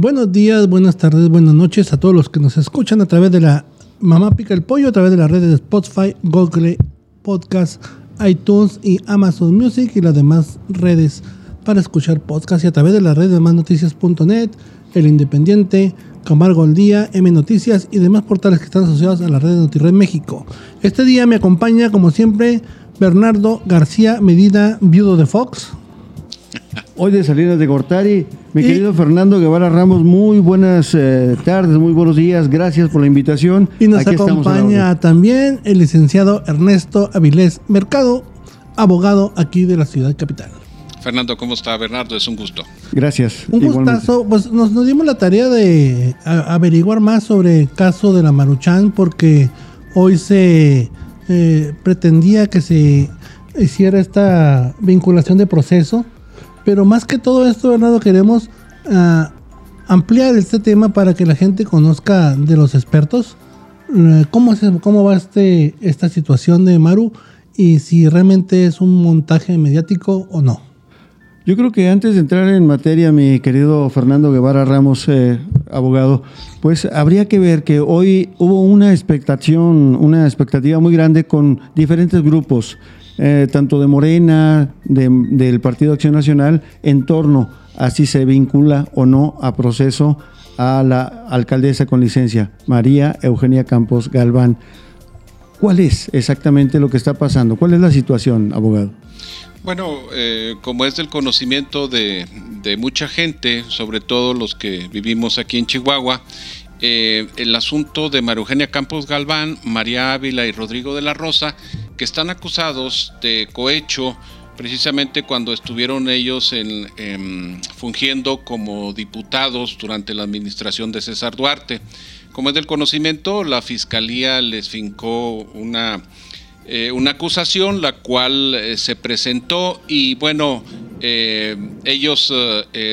Buenos días, buenas tardes, buenas noches a todos los que nos escuchan a través de la Mamá Pica el Pollo, a través de las redes de Spotify, Google Podcast, iTunes y Amazon Music y las demás redes para escuchar podcast y a través de las redes de másnoticias.net, El Independiente, Camargo al Día, M Noticias y demás portales que están asociados a la red de NotiRed México. Este día me acompaña, como siempre, Bernardo García Medina, viudo de Fox. Hoy de Salinas de Gortari, mi querido Fernando Guevara Ramos, muy buenas eh, tardes, muy buenos días, gracias por la invitación. Y nos acompaña también el licenciado Ernesto Avilés Mercado, abogado aquí de la ciudad capital. Fernando, ¿cómo está? Bernardo, es un gusto. Gracias. Un gustazo. Pues nos, dimos la tarea de averiguar más sobre el caso de la Maruchan porque hoy se eh, pretendía que se hiciera esta vinculación de proceso pero más que todo esto, Bernardo, queremos ah, ampliar este tema para que la gente conozca de los expertos eh, cómo, es, cómo va este, esta situación de Maru y si realmente es un montaje mediático o no. Yo creo que antes de entrar en materia, mi querido Fernando Guevara Ramos, eh, abogado, pues habría que ver que hoy hubo una expectación, una expectativa muy grande con diferentes grupos. Eh, tanto de Morena, del Partido Acción Nacional, en torno a si se vincula o no a proceso a la alcaldesa con licencia, María Eugenia Campos Galván. ¿Cuál es exactamente lo que está pasando? ¿Cuál es la situación, abogado? Bueno, eh, como es del conocimiento de, mucha gente, sobre todo los que vivimos aquí en Chihuahua, eh, el asunto de María Eugenia Campos Galván, María Ávila y Rodrigo de la Rosa que están acusados de cohecho precisamente cuando estuvieron ellos en, fungiendo como diputados durante la administración de César Duarte. Como es del conocimiento, la fiscalía les fincó una, eh, una acusación, la cual eh, se presentó y bueno, eh, ellos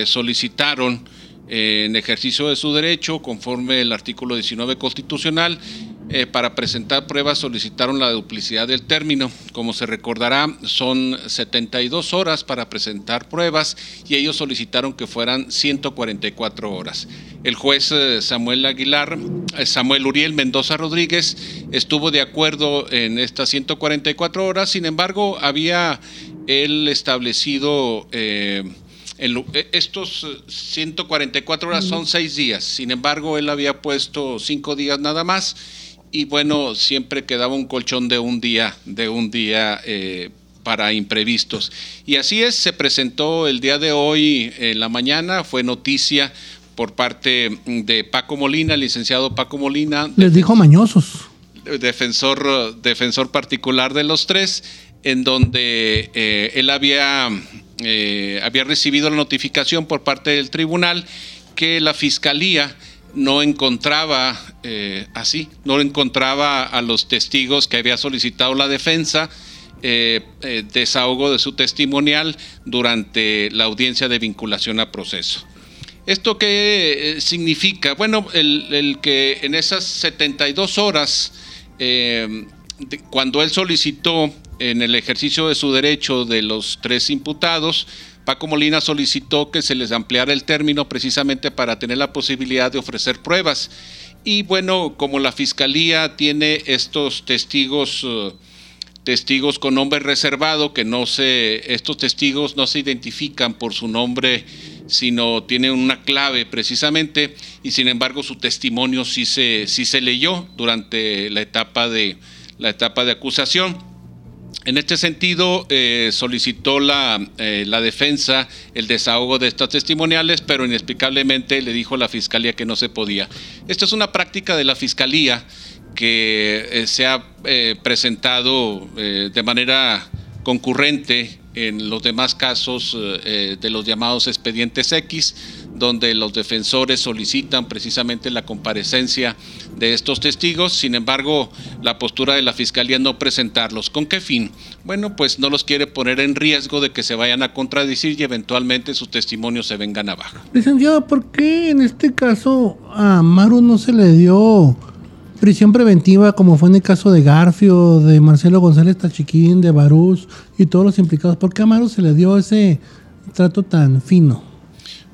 solicitaron en ejercicio de su derecho, conforme el artículo 19 constitucional, eh, para presentar pruebas solicitaron la duplicidad del término. Como se recordará, son 72 horas para presentar pruebas y ellos solicitaron que fueran 144 horas. El juez eh, Samuel Aguilar, eh, Samuel Uriel Mendoza Rodríguez, estuvo de acuerdo en estas 144 horas, sin embargo, había él establecido... estos 144 horas son seis días, sin embargo, él había puesto cinco días nada más y bueno, siempre quedaba un colchón de un día, de un día eh, para imprevistos. Y así es, se presentó el día de hoy en la mañana, fue noticia por parte de Paco Molina, licenciado Paco Molina. Les dijo mañosos. Defensor, defensor particular de los tres, en donde eh, él había, eh, había recibido la notificación por parte del tribunal que la fiscalía no encontraba eh, así, no encontraba a los testigos que había solicitado la defensa, eh, eh, desahogo de su testimonial durante la audiencia de vinculación a proceso. ¿Esto qué significa? Bueno, el, que en esas 72 horas, cuando él solicitó en el ejercicio de su derecho de los tres imputados, Paco Molina solicitó que se les ampliara el término precisamente para tener la posibilidad de ofrecer pruebas. Y bueno, como la fiscalía tiene estos testigos, eh, testigos con nombre reservado, que no se, estos testigos no se identifican por su nombre, sino tienen una clave precisamente, y sin embargo su testimonio sí se, sí se leyó durante la etapa de, la etapa de acusación. En este sentido, eh, solicitó eh, la, defensa el desahogo de estas testimoniales, pero inexplicablemente le dijo a la fiscalía que no se podía. Esta es una práctica de la fiscalía que eh, se ha presentado de manera concurrente en los demás casos eh, de los llamados expedientes X, donde los defensores solicitan precisamente la comparecencia de estos testigos, sin embargo, la postura de la Fiscalía no presentarlos. ¿Con qué fin? Bueno, pues no los quiere poner en riesgo de que se vayan a contradecir y eventualmente sus testimonios se vengan abajo. Licenciado, ¿por qué en este caso a Maru no se le dio prisión preventiva como fue en el caso de Garfio, de Marcelo González Tachiquín, de Barús y todos los implicados? ¿Por qué a Maru se le dio ese trato tan fino?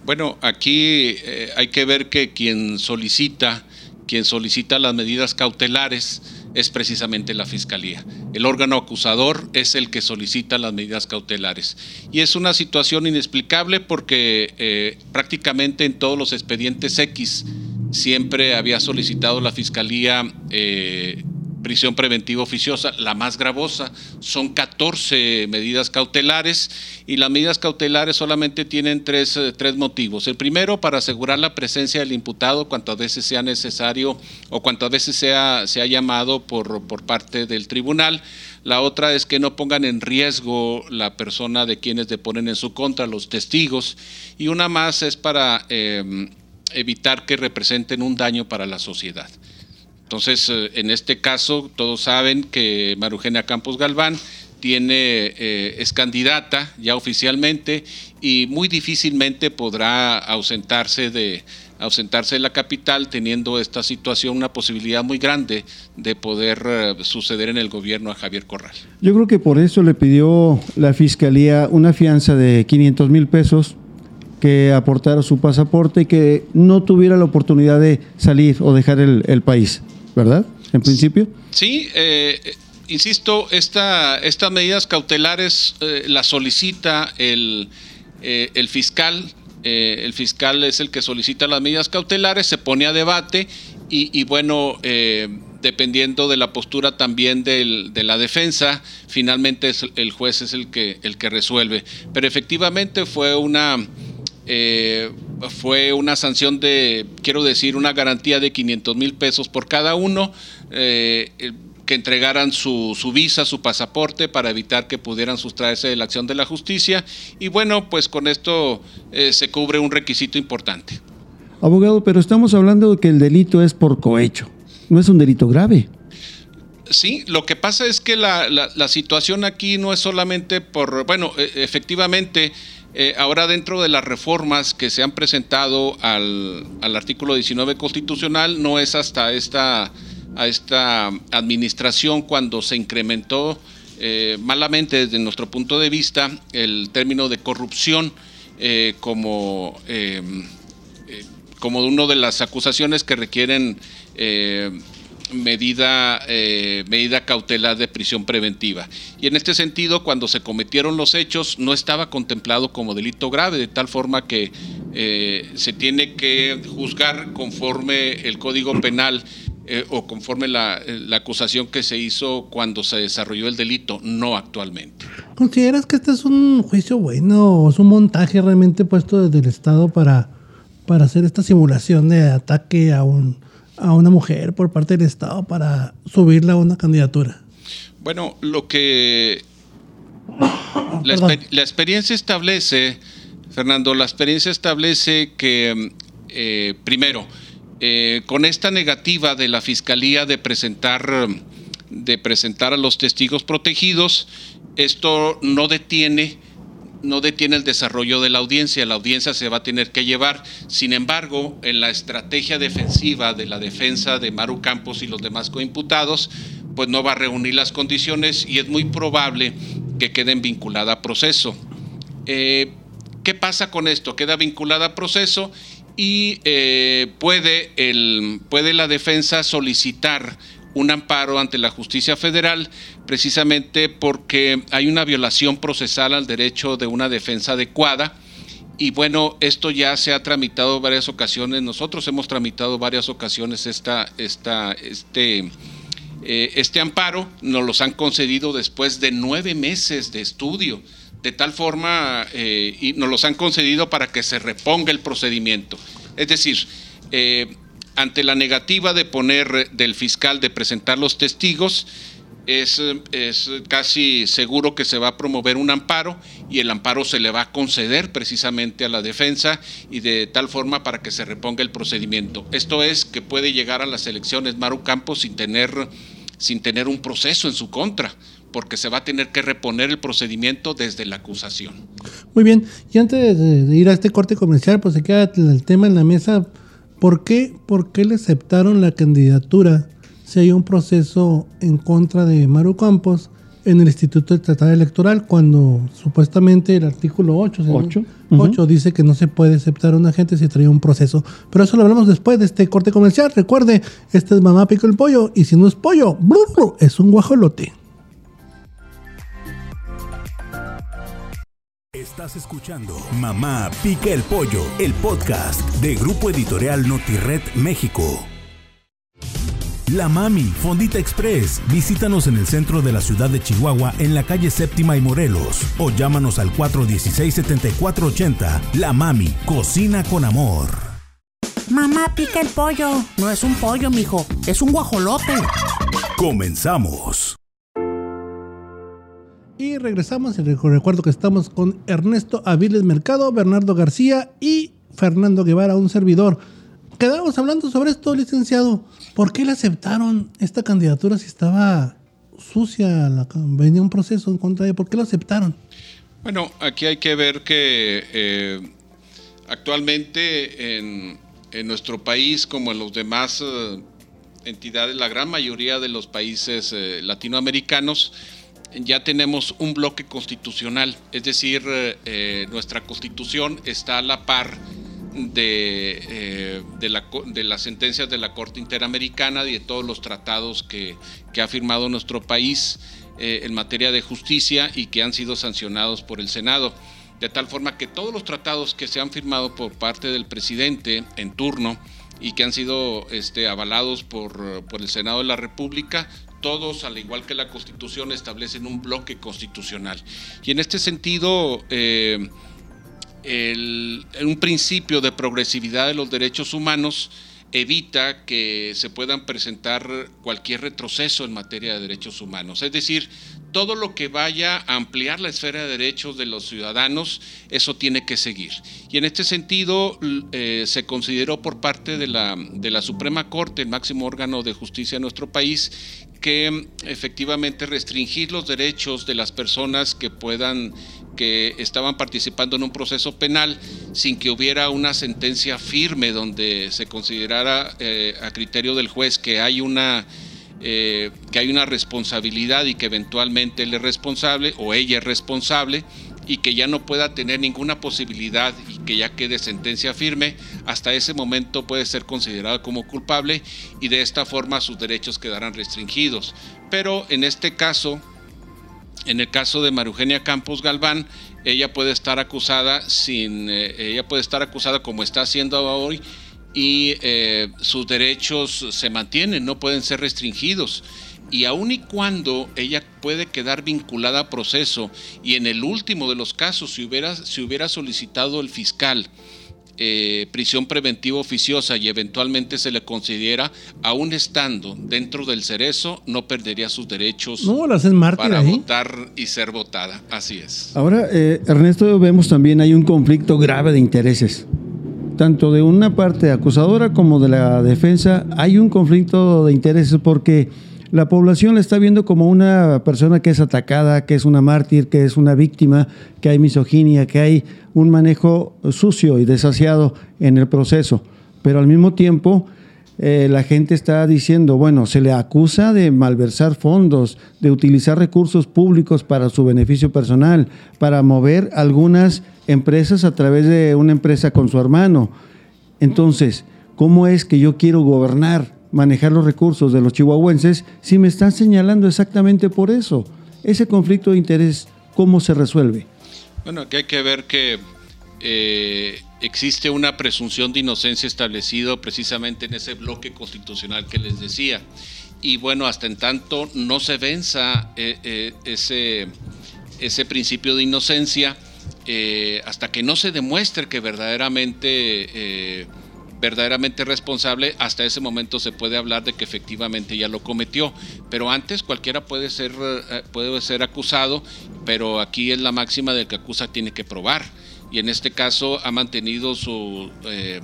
Bueno, aquí eh, hay que ver que quien solicita, quien solicita las medidas cautelares es precisamente la Fiscalía. El órgano acusador es el que solicita las medidas cautelares. Y es una situación inexplicable porque eh, prácticamente en todos los expedientes X siempre había solicitado la Fiscalía eh, prisión preventiva oficiosa, la más gravosa. Son 14 medidas cautelares y las medidas cautelares solamente tienen tres, eh, tres, motivos. El primero, para asegurar la presencia del imputado cuantas veces sea necesario o cuantas veces sea, sea llamado por, por parte del tribunal. La otra es que no pongan en riesgo la persona de quienes deponen en su contra, los testigos. Y una más es para eh, evitar que representen un daño para la sociedad. Entonces, eh, en este caso, todos saben que Marugenia Campos Galván tiene, eh, es candidata ya oficialmente y muy difícilmente podrá ausentarse de, ausentarse de la capital teniendo esta situación una posibilidad muy grande de poder eh, suceder en el gobierno a Javier Corral. Yo creo que por eso le pidió la fiscalía una fianza de 500 mil pesos que aportara su pasaporte y que no tuviera la oportunidad de salir o dejar el país. ¿Verdad? En principio. Sí, eh, insisto, esta, estas medidas cautelares eh, las solicita el, eh, el fiscal. el fiscal es el que solicita las medidas cautelares, se pone a debate y, bueno, dependiendo de la postura también del, de la defensa, finalmente es, el juez es el que, el que resuelve. Pero efectivamente fue una eh, fue una sanción de, quiero decir, una garantía de 500 mil pesos por cada uno, eh, que entregaran su, visa, su pasaporte, para evitar que pudieran sustraerse de la acción de la justicia. Y bueno, pues con esto eh, se cubre un requisito importante. Abogado, pero estamos hablando de que el delito es por cohecho, no es un delito grave. Sí, lo que pasa es que la, la situación aquí no es solamente por, bueno, e, efectivamente, eh, ahora dentro de las reformas que se han presentado al, artículo 19 constitucional, no es hasta esta, a esta administración cuando se incrementó eh, malamente desde nuestro punto de vista el término de corrupción eh, como, como una de las acusaciones que requieren medida, eh, medida cautelar de prisión preventiva. Y en este sentido, cuando se cometieron los hechos, no estaba contemplado como delito grave, de tal forma que eh, se tiene que juzgar conforme el Código Penal eh, o conforme la, la, acusación que se hizo cuando se desarrolló el delito, no actualmente. ¿Consideras que este es un juicio bueno o es un montaje realmente puesto desde el Estado para, para hacer esta simulación de ataque a un a una mujer por parte del Estado para subirla a una candidatura? Bueno, lo que la, experiencia establece, Fernando, la experiencia establece que, eh, primero, eh, con esta negativa de la Fiscalía de presentar, de presentar a los testigos protegidos, esto no detiene no detiene el desarrollo de la audiencia, la audiencia se va a tener que llevar. Sin embargo, en la estrategia defensiva de la defensa de Maru Campos y los demás coimputados, pues no va a reunir las condiciones y es muy probable que queden vinculada a proceso. Eh, ¿Qué pasa con esto? Queda vinculada a proceso y eh, puede la defensa solicitar un amparo ante la justicia federal precisamente porque hay una violación procesal al derecho de una defensa adecuada. Y bueno, esto ya se ha tramitado varias ocasiones. Nosotros hemos tramitado varias ocasiones esta, esta, este, eh, este amparo. Nos los han concedido después de nueve meses de estudio. De tal forma, eh, y nos los han concedido para que se reponga el procedimiento. Es decir, eh, ante la negativa de poner del fiscal de presentar los testigos, es, es, casi seguro que se va a promover un amparo y el amparo se le va a conceder precisamente a la defensa y de tal forma para que se reponga el procedimiento. Esto es que puede llegar a las elecciones Maru Campos sin tener, sin tener un proceso en su contra porque se va a tener que reponer el procedimiento desde la acusación. Muy bien, y antes de, ir a este corte comercial, pues se queda el tema en la mesa. ¿Por qué, ¿Por qué le aceptaron la candidatura si hay un proceso en contra de Maru Campos en el Instituto Estatal Electoral cuando supuestamente el artículo 8, 8. dice que no se puede aceptar a una gente si trae un proceso. Pero eso lo hablamos después de este corte comercial. Recuerde, este es Mamá Pico el Pollo y si no es pollo, es un guajolote. Estás escuchando Mamá Pica el Pollo, el podcast de Grupo Editorial Notired México. La Mami, Fondita Express. Visítanos en el centro de la ciudad de Chihuahua, en la calle Séptima y Morelos. O llámanos al 416-7480. La Mami, cocina con amor. Mamá, pica el pollo. No es un pollo, mijo. Es un guajolote. Comenzamos. Y regresamos. Y recuerdo que estamos con Ernesto Aviles Mercado, Bernardo García y Fernando Guevara, un servidor quedamos hablando sobre esto, licenciado. ¿Por qué le aceptaron esta candidatura si estaba sucia, la, venía un proceso en contra de ella? ¿Por qué lo aceptaron? Bueno, aquí hay que ver que eh, actualmente en, nuestro país, como en los demás eh, entidades, la gran mayoría de los países eh, latinoamericanos, ya tenemos un bloque constitucional, es decir, nuestra constitución está a la par de, eh, de, la, de, las sentencias de la Corte Interamericana y de todos los tratados que, ha firmado nuestro país eh, en materia de justicia y que han sido sancionados por el Senado. De tal forma que todos los tratados que se han firmado por parte del presidente en turno y que han sido este, avalados por, por el Senado de la República todos, al igual que la Constitución, establecen un bloque constitucional. Y en este sentido, eh, el, un principio de progresividad de los derechos humanos evita que se puedan presentar cualquier retroceso en materia de derechos humanos. Es decir, todo lo que vaya a ampliar la esfera de derechos de los ciudadanos, eso tiene que seguir. Y en este sentido, eh, se consideró por parte de la, de la Suprema Corte, el máximo órgano de justicia de nuestro país, que efectivamente restringir los derechos de las personas que puedan estaban participando en un proceso penal sin que hubiera una sentencia firme donde se considerara eh, a criterio del juez que hay una eh, que hay una responsabilidad y que eventualmente él es responsable o ella es responsable y que ya no pueda tener ninguna posibilidad y que ya quede sentencia firme, hasta ese momento puede ser considerado como culpable y de esta forma sus derechos quedarán restringidos. Pero en este caso, en el caso de Marugenia Campos Galván, ella puede estar acusada sin, eh, ella puede estar acusada como está haciendo hoy y eh, sus derechos se mantienen, no pueden ser restringidos. Y aun y cuando ella puede quedar vinculada a proceso y en el último de los casos, si hubiera, si hubiera solicitado el fiscal eh, prisión preventiva oficiosa y eventualmente se le considera, aún estando dentro del cerezo, no perdería sus derechos para votar y ser votada. Así es. Ahora, eh, Ernesto, vemos también hay un conflicto grave de intereses. Tanto de una parte acusadora como de la defensa, hay un conflicto de intereses porque la población la está viendo como una persona que es atacada, que es una mártir, que es una víctima, que hay misoginia, que hay un manejo sucio y desasiado en el proceso. Pero al mismo tiempo, eh, la gente está diciendo, bueno, se le acusa de malversar fondos, de utilizar recursos públicos para su beneficio personal, para mover algunas empresas a través de una empresa con su hermano. Entonces, ¿cómo es que yo quiero gobernar? Manejar los recursos de los chihuahuenses si me están señalando exactamente por eso. Ese conflicto de interés, ¿cómo se resuelve? Bueno, aquí hay que ver que eh, existe una presunción de inocencia establecido precisamente en ese bloque constitucional que les decía. Y bueno, hasta en tanto no se venza eh, eh, ese, ese principio de inocencia, hasta que no se demuestre que verdaderamente verdaderamente responsable, hasta ese momento se puede hablar de que efectivamente ya lo cometió. Pero antes cualquiera puede ser, eh, puede ser acusado, pero aquí es la máxima del que acusa tiene que probar. Y en este caso ha mantenido su, eh,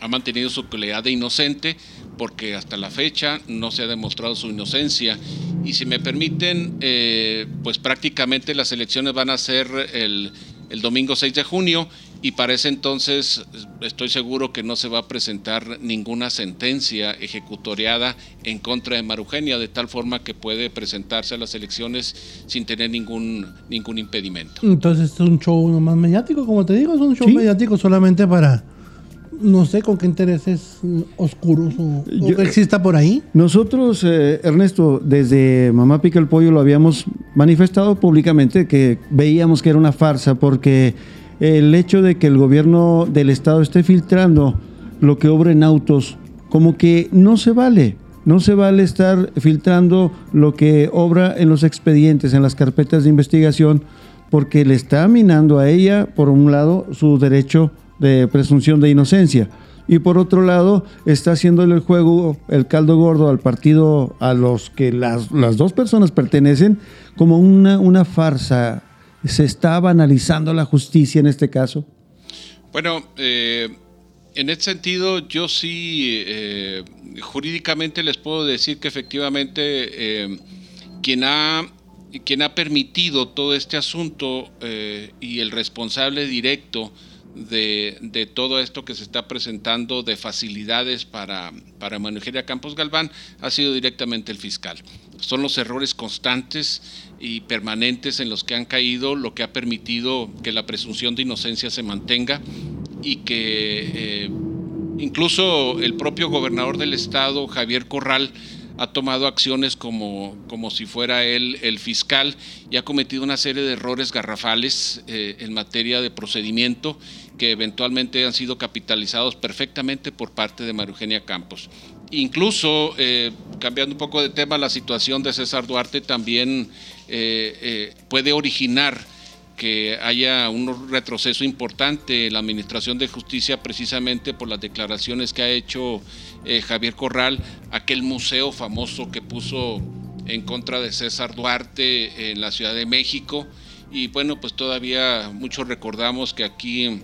ha mantenido su calidad de inocente porque hasta la fecha no se ha demostrado su inocencia. Y si me permiten, eh, pues prácticamente las elecciones van a ser el, el domingo 6 de junio y para ese entonces estoy seguro que no se va a presentar ninguna sentencia ejecutoriada en contra de Marugenia, de tal forma que puede presentarse a las elecciones sin tener ningún, ningún impedimento. Entonces es un show más mediático, como te digo, es un show mediático solamente para, no sé con qué intereses oscuros o, que exista por ahí. Nosotros, eh, Ernesto, desde Mamá Pica el Pollo lo habíamos manifestado públicamente que veíamos que era una farsa porque el hecho de que el gobierno del estado esté filtrando lo que obra en autos, como que no se vale. No se vale estar filtrando lo que obra en los expedientes, en las carpetas de investigación, porque le está minando a ella, por un lado, su derecho de presunción de inocencia. Y por otro lado, está haciéndole el juego, el caldo gordo al partido a los que las, las dos personas pertenecen, como una, una farsa ¿Se está banalizando la justicia en este caso? Bueno, eh, en este sentido yo sí eh, jurídicamente les puedo decir que efectivamente eh, quien, ha, quien ha permitido todo este asunto y el responsable directo de, todo esto que se está presentando de facilidades para, para a Campos Galván ha sido directamente el fiscal. Son los errores constantes y permanentes en los que han caído lo que ha permitido que la presunción de inocencia se mantenga y que eh, incluso el propio gobernador del estado, Javier Corral, ha tomado acciones como, como si fuera él el fiscal y ha cometido una serie de errores garrafales eh, en materia de procedimiento que eventualmente han sido capitalizados perfectamente por parte de María Eugenia Campos. Incluso, eh, cambiando un poco de tema, la situación de César Duarte también eh, puede originar que haya un retroceso importante en la Administración de Justicia precisamente por las declaraciones que ha hecho eh, Javier Corral, aquel museo famoso que puso en contra de César Duarte en la Ciudad de México. Y bueno, pues todavía muchos recordamos que aquí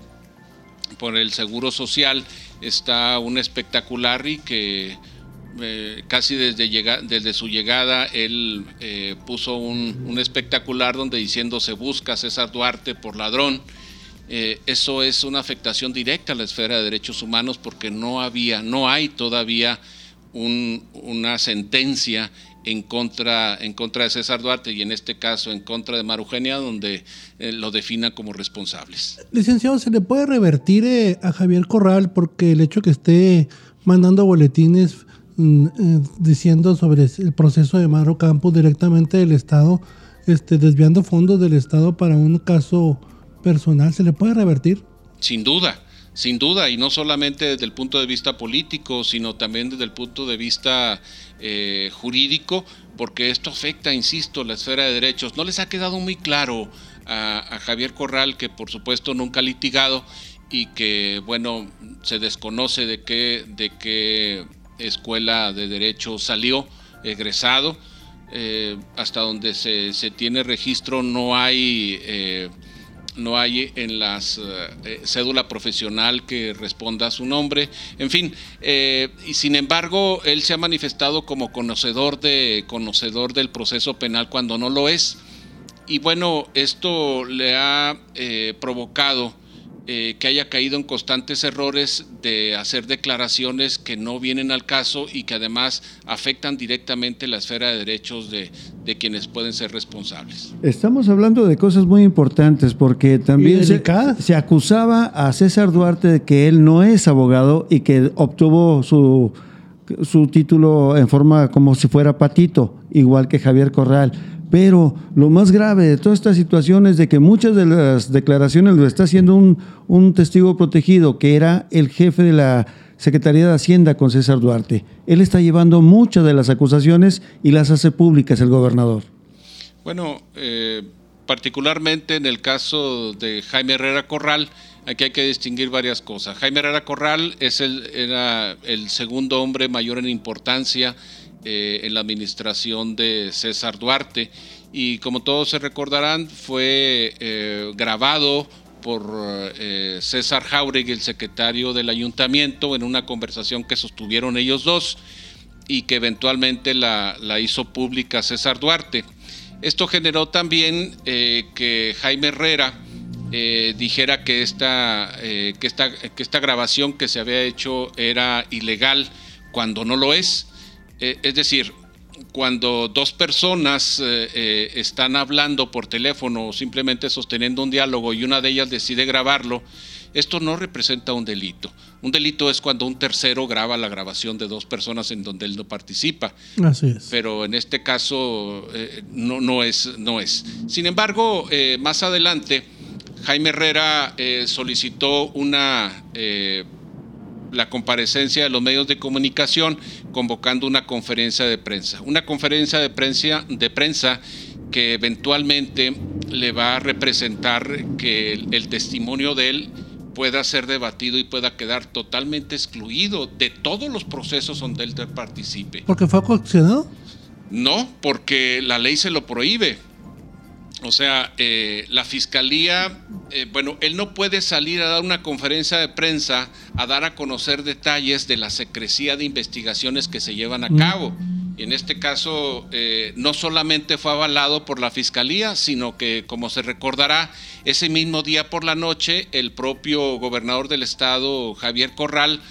por el Seguro Social está un espectacular y que eh, casi desde, desde su llegada, él eh, puso un, espectacular donde diciendo se busca César Duarte por ladrón. Eh, eso es una afectación directa a la esfera de derechos humanos porque no había, no hay todavía una sentencia en contra, en contra de César Duarte y en este caso en contra de Marugenia, donde lo defina como responsables. Licenciado, ¿se le puede revertir a Javier Corral porque el hecho que esté mandando boletines Mm, eh, diciendo sobre el proceso de Maro Campos directamente del Estado, este, desviando fondos del Estado para un caso personal, ¿se le puede revertir? Sin duda, sin duda, y no solamente desde el punto de vista político, sino también desde el punto de vista eh, jurídico, porque esto afecta, insisto, la esfera de derechos. No les ha quedado muy claro a, Javier Corral, que por supuesto nunca ha litigado y que, bueno, se desconoce de qué, de qué escuela de derecho salió egresado. Eh, hasta donde se, tiene registro no hay, eh, no hay en las eh, cédula profesional que responda a su nombre. En fin, y sin embargo, él se ha manifestado como conocedor, de, conocedor del proceso penal cuando no lo es. Y bueno, esto le ha provocado eh, que haya caído en constantes errores de hacer declaraciones que no vienen al caso y que además afectan directamente la esfera de derechos de, quienes pueden ser responsables. Estamos hablando de cosas muy importantes porque también se, se, acusaba a César Duarte de que él no es abogado y que obtuvo su, su título en forma como si fuera patito, igual que Javier Corral pero lo más grave de toda esta situación es de que muchas de las declaraciones lo está haciendo un, testigo protegido, que era el jefe de la Secretaría de Hacienda con César Duarte. Él está llevando muchas de las acusaciones y las hace públicas el gobernador. Bueno, eh, particularmente en el caso de Jaime Herrera Corral, Aquí hay que distinguir varias cosas. Jaime Herrera Corral es el, era el segundo hombre mayor en importancia eh, en la administración de César Duarte y como todos se recordarán fue eh, grabado por eh, César Jauregui, el secretario del ayuntamiento, en una conversación que sostuvieron ellos dos y que eventualmente la, hizo pública César Duarte. Esto generó también que Jaime Herrera eh, dijera eh, que esta grabación que se había hecho era ilegal cuando no lo es. Eh, es decir, cuando dos personas están hablando por teléfono o simplemente sosteniendo un diálogo y una de ellas decide grabarlo, esto no representa un delito. Un delito es cuando un tercero graba la grabación de dos personas en donde él no participa. Así es. Pero en este caso no, no, es, no es. Sin embargo, más adelante Jaime Herrera eh, solicitó una eh, la comparecencia de los medios de comunicación convocando una conferencia de prensa. Una conferencia de prensa, de prensa que eventualmente le va a representar que el, testimonio de él pueda ser debatido y pueda quedar totalmente excluido de todos los procesos donde él participe. ¿Porque fue coaccionado? No, porque la ley se lo prohíbe. O sea, eh, la fiscalía, eh, bueno, él no puede salir a dar una conferencia de prensa a dar a conocer detalles de la secrecía de investigaciones que se llevan a cabo. Y en este caso, eh, no solamente fue avalado por la fiscalía, sino que, como se recordará, ese mismo día por la noche, el propio gobernador del estado, Javier Corral,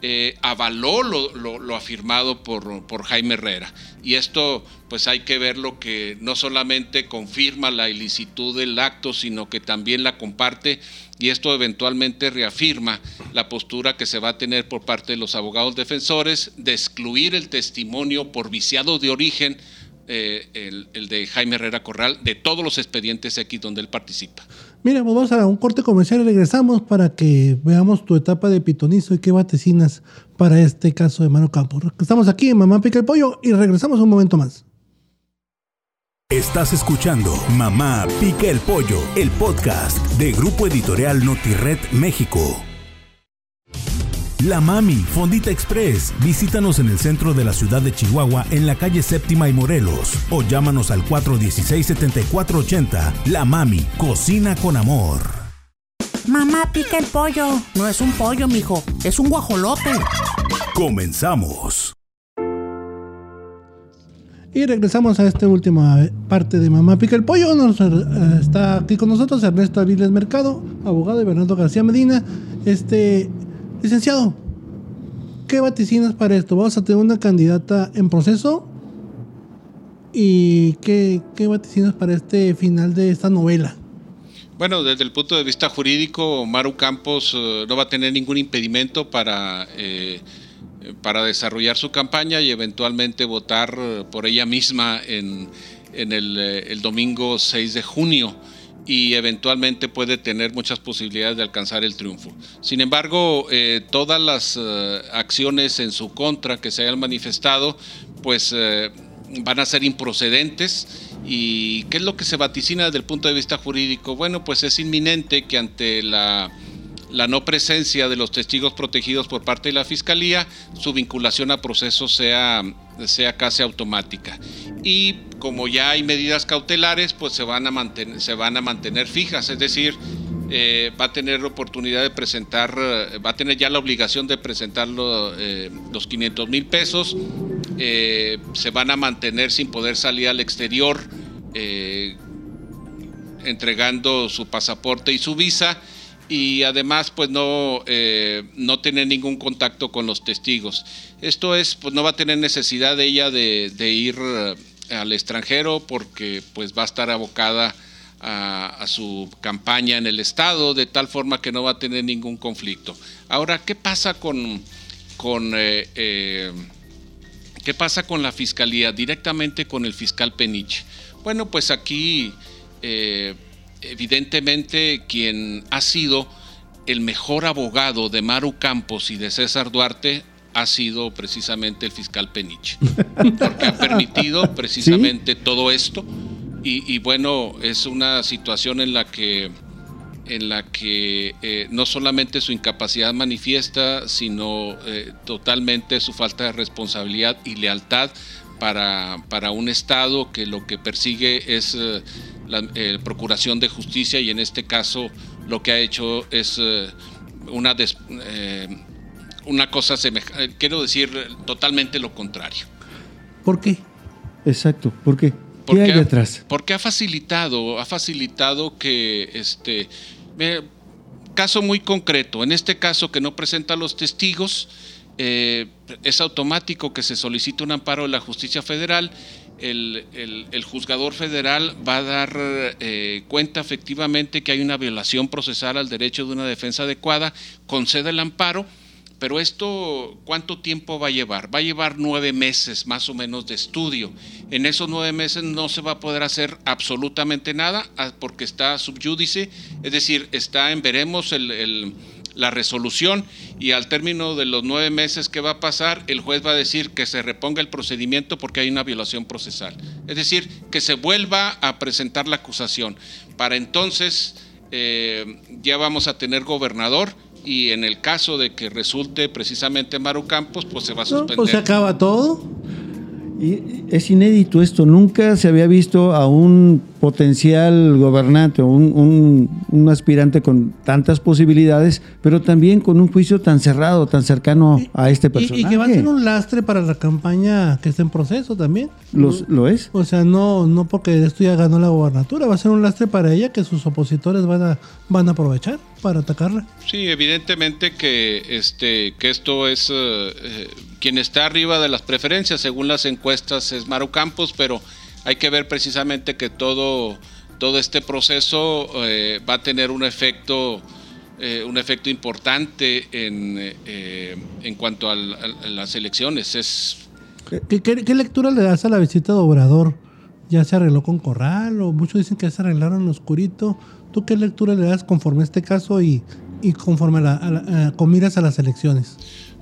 eh, avaló lo, afirmado por, por, Jaime Herrera. Y esto, pues hay que ver lo que no solamente confirma la ilicitud del acto, sino que también la comparte y esto eventualmente reafirma la postura que se va a tener por parte de los abogados defensores de excluir el testimonio por viciado de origen eh, el, de Jaime Herrera Corral, de todos los expedientes X donde él participa. Mira, pues vamos a un corte comercial y regresamos para que veamos tu etapa de pitonizo y qué vaticinas para este caso de Mano Campo. Estamos aquí en Mamá Pica el Pollo y regresamos un momento más. Estás escuchando Mamá Pica el Pollo, el podcast de Grupo Editorial Notired México. La Mami, Fondita Express. Visítanos en el centro de la ciudad de Chihuahua, en la calle Séptima y Morelos. O llámanos al 416-7480. La Mami, cocina con amor. Mamá, pica el pollo. No es un pollo, mijo. Es un guajolote. Comenzamos. Y regresamos a esta última parte de Mamá Pica el Pollo. Nos, eh, está aquí con nosotros Ernesto Aviles Mercado, abogado de Bernardo García Medina. Este, Licenciado, ¿qué vaticinas para esto? ¿Vamos a tener una candidata en proceso? ¿Y qué, qué vaticinas para este final de esta novela? Bueno, desde el punto de vista jurídico, Maru Campos eh, no va a tener ningún impedimento para, eh, para desarrollar su campaña y eventualmente votar por ella misma en, el, eh, el domingo 6 de junio y eventualmente puede tener muchas posibilidades de alcanzar el triunfo. Sin embargo, eh, todas las eh, acciones en su contra que se hayan manifestado, pues eh, van a ser improcedentes. ¿Y qué es lo que se vaticina desde el punto de vista jurídico? Bueno, pues es inminente que ante la la no presencia de los testigos protegidos por parte de la Fiscalía, su vinculación a procesos sea, sea casi automática. Y como ya hay medidas cautelares, pues se van a mantener, se van a mantener fijas, es decir, eh, va a tener oportunidad de presentar, eh, va a tener ya la obligación de presentar eh, los 500 mil pesos, se van a mantener sin poder salir al exterior entregando su pasaporte y su visa y además pues no, eh, no tener ningún contacto con los testigos. Esto es, pues no va a tener necesidad de ella de, ir eh, al extranjero porque pues va a estar abocada a, su campaña en el Estado de tal forma que no va a tener ningún conflicto. Ahora, ¿qué pasa con, con eh, qué pasa con la fiscalía? Directamente con el fiscal Penich. Bueno, pues aquí evidentemente quien ha sido el mejor abogado de Maru Campos y de César Duarte ha sido precisamente el fiscal Penich, porque ha permitido precisamente todo esto. Y, bueno, es una situación en la que en la que eh, no solamente su incapacidad manifiesta, sino eh, totalmente su falta de responsabilidad y lealtad para, para un Estado que lo que persigue es la procuración de justicia y en este caso lo que ha hecho es una, una cosa semejante, quiero decir totalmente lo contrario. ¿Por qué? Exacto, ¿por qué? ¿Qué hay detrás? Porque ha facilitado, ha facilitado que este caso muy concreto, en este caso que no presenta los testigos, eh, es automático que se solicite un amparo de la justicia federal. El, juzgador federal va a dar eh, cuenta efectivamente que hay una violación procesal al derecho de una defensa adecuada, concede el amparo pero esto, ¿cuánto tiempo va a llevar? Va a llevar nueve meses más o menos de estudio. En esos nueve meses no se va a poder hacer absolutamente nada ah, porque está subyúdice, es decir, está en veremos la resolución y al término de los nueve meses que va a pasar, el juez va a decir que se reponga el procedimiento porque hay una violación procesal. Es decir, que se vuelva a presentar la acusación. Para entonces eh, ya vamos a tener gobernador y en el caso de que resulte precisamente Maru Campos, pues se va a pues suspender. pues se acaba todo. Y es inédito esto, nunca se había visto a un potencial gobernante o un, aspirante con tantas posibilidades, pero también con un juicio tan cerrado, tan cercano a este personaje. Y, que va a ser un lastre para la campaña que está en proceso también. Los, ¿Lo es? O sea, no, no porque esto ya ganó la gobernatura, va a ser un lastre para ella que sus opositores van a, van a aprovechar para atacarla. Sí, evidentemente que, este, que esto es... Eh, eh, quien está arriba de las preferencias, según las encuestas, es Maru Campos, pero hay que ver precisamente que todo, todo este proceso eh, va a tener un efecto, eh, un efecto importante en, eh, en cuanto a, las elecciones. Es... ¿Qué, lectura le das a la visita de Obrador? ¿Ya se arregló con Corral o muchos dicen que ya se arreglaron en oscurito? ¿Tú qué lectura le das conforme a este caso y, y conforme a, la, con miras a las elecciones?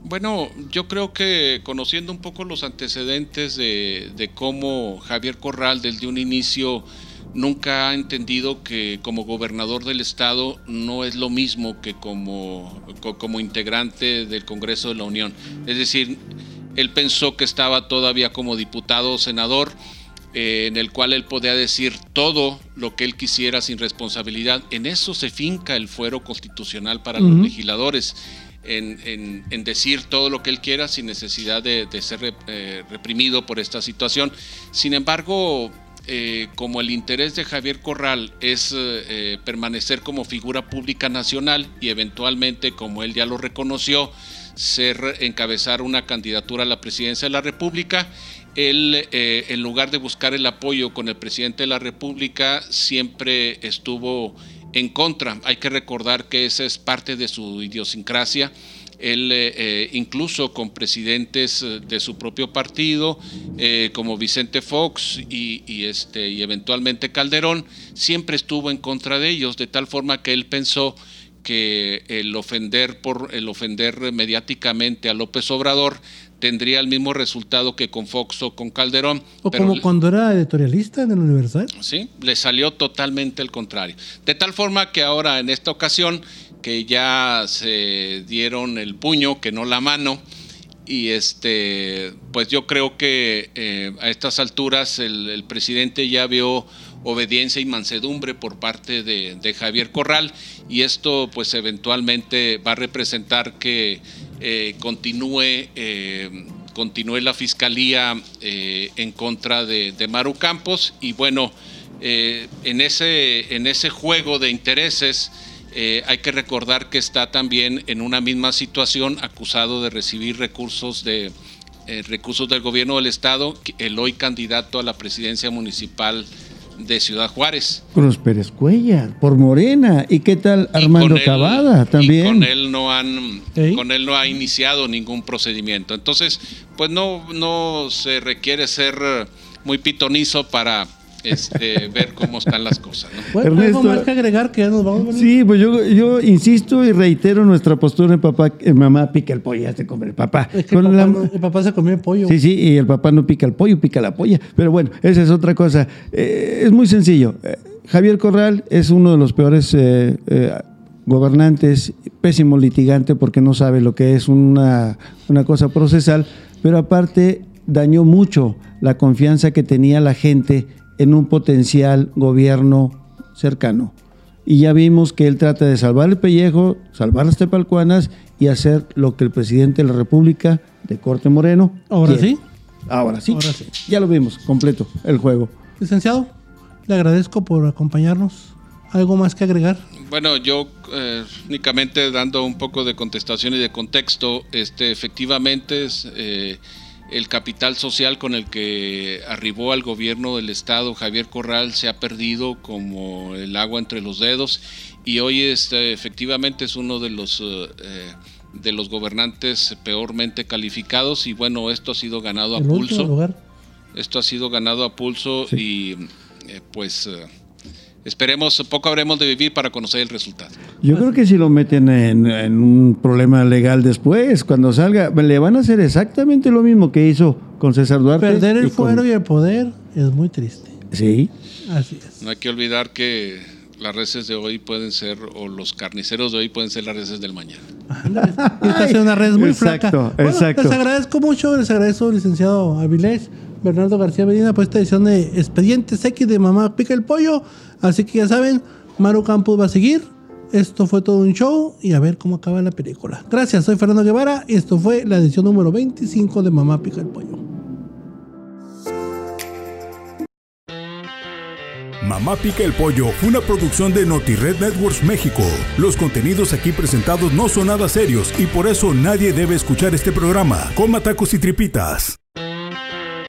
Bueno, yo creo que conociendo un poco los antecedentes de, cómo Javier Corral desde un inicio nunca ha entendido que como gobernador del estado no es lo mismo que como, como integrante del Congreso de la Unión. Es decir, él pensó que estaba todavía como diputado o senador, eh, en el cual él podía decir todo lo que él quisiera sin responsabilidad. En eso se finca el fuero constitucional para los legisladores en, decir todo lo que él quiera sin necesidad de, ser eh, reprimido por esta situación. Sin embargo, eh, como el interés de Javier Corral es eh, permanecer como figura pública nacional y eventualmente, como él ya lo reconoció, ser encabezar una candidatura a la presidencia de la República, él, en lugar de buscar el apoyo con el presidente de la República, siempre estuvo en contra. Hay que recordar que esa es parte de su idiosincrasia. Él, eh, eh, incluso con presidentes eh, de su propio partido, como Vicente Fox y, este, y eventualmente Calderón, siempre estuvo en contra de ellos, de tal forma que él pensó que el ofender, por, el ofender mediáticamente a López Obrador tendría el mismo resultado que con Fox o con Calderón. O como cuando era editorialista en el Universal. Sí, le salió totalmente el contrario. De tal forma que ahora en esta ocasión, que ya se dieron el puño, que no la mano, y este, pues yo creo que eh, a estas alturas el, presidente ya vio obediencia y mansedumbre por parte de, de Javier Corral y esto pues eventualmente va a representar que eh, continúe, eh, continúe la fiscalía eh, en contra de, Maru Campos. Y bueno, en, ese, en ese juego de intereses hay que recordar que está también en una misma situación acusado de recibir recursos de recursos del gobierno del estado, el hoy candidato a la presidencia municipal de Ciudad Juárez. Cruz Pérez Cuellar, por Morena. ¿Y qué tal Armando Cavada también? con él no han, con él no ha iniciado ningún procedimiento. Entonces, pues no, no se requiere ser muy pitonizo para este, ver cómo están las cosas. Bueno, algo más que agregar que ya nos vamos. Sí, pues yo, yo insisto y reitero nuestra postura en papá, mamá pica el pollo, ya se come el papá. el, papá se comió el pollo. Sí, sí, y el papá no pica el pollo, pica la polla. Pero bueno, esa es otra cosa. Eh, es muy sencillo. Eh, Javier Corral es uno de los peores eh, eh, gobernantes, pésimo litigante porque no sabe lo que es una, una cosa procesal, pero aparte dañó mucho la confianza que tenía la gente en un potencial gobierno cercano. Y ya vimos que él trata de salvar el pellejo, salvar las tepalcuanas y hacer lo que el presidente de la República de Corte Moreno. Ahora quiere. sí. Ahora sí. Ahora sí. Ya lo vimos, completo, el juego. Licenciado, le agradezco por acompañarnos. ¿Algo más que agregar? Bueno, yo eh, únicamente dando un poco de contestación y de contexto, este, efectivamente es eh, el capital social con el que arribó al gobierno del estado Javier Corral se ha perdido como el agua entre los dedos y hoy este, efectivamente es uno de los eh, eh, de los gobernantes peormente calificados y bueno esto ha sido ganado a pulso. lugar. Esto ha sido ganado a pulso y eh, pues eh, esperemos, poco habremos de vivir para conocer el resultado. Yo creo que si lo meten en, en un problema legal después, cuando salga, le van a hacer exactamente lo mismo que hizo con César Duarte. Perder el y con- fuero y el poder es muy triste. Sí. Así es. No hay que olvidar que las reses de hoy pueden ser, o los carniceros de hoy pueden ser las reses del mañana. Esta es una red muy Exacto, flaca. Bueno, exacto. Les agradezco mucho, les agradezco, licenciado Avilés, Bernardo García Medina, por esta edición de Expedientes X de Mamá Pica el Pollo. Así que ya saben, Maru Campos va a seguir. Esto fue todo un show y a ver cómo acaba la película. Gracias, soy Fernando Guevara y esto fue la edición número 25 de Mamá Pica el Pollo. Mamá Pica el Pollo fue una producción de NotiRed Networks México. Los contenidos aquí presentados no son nada serios y por eso nadie debe escuchar este programa. Coma tacos y tripitas.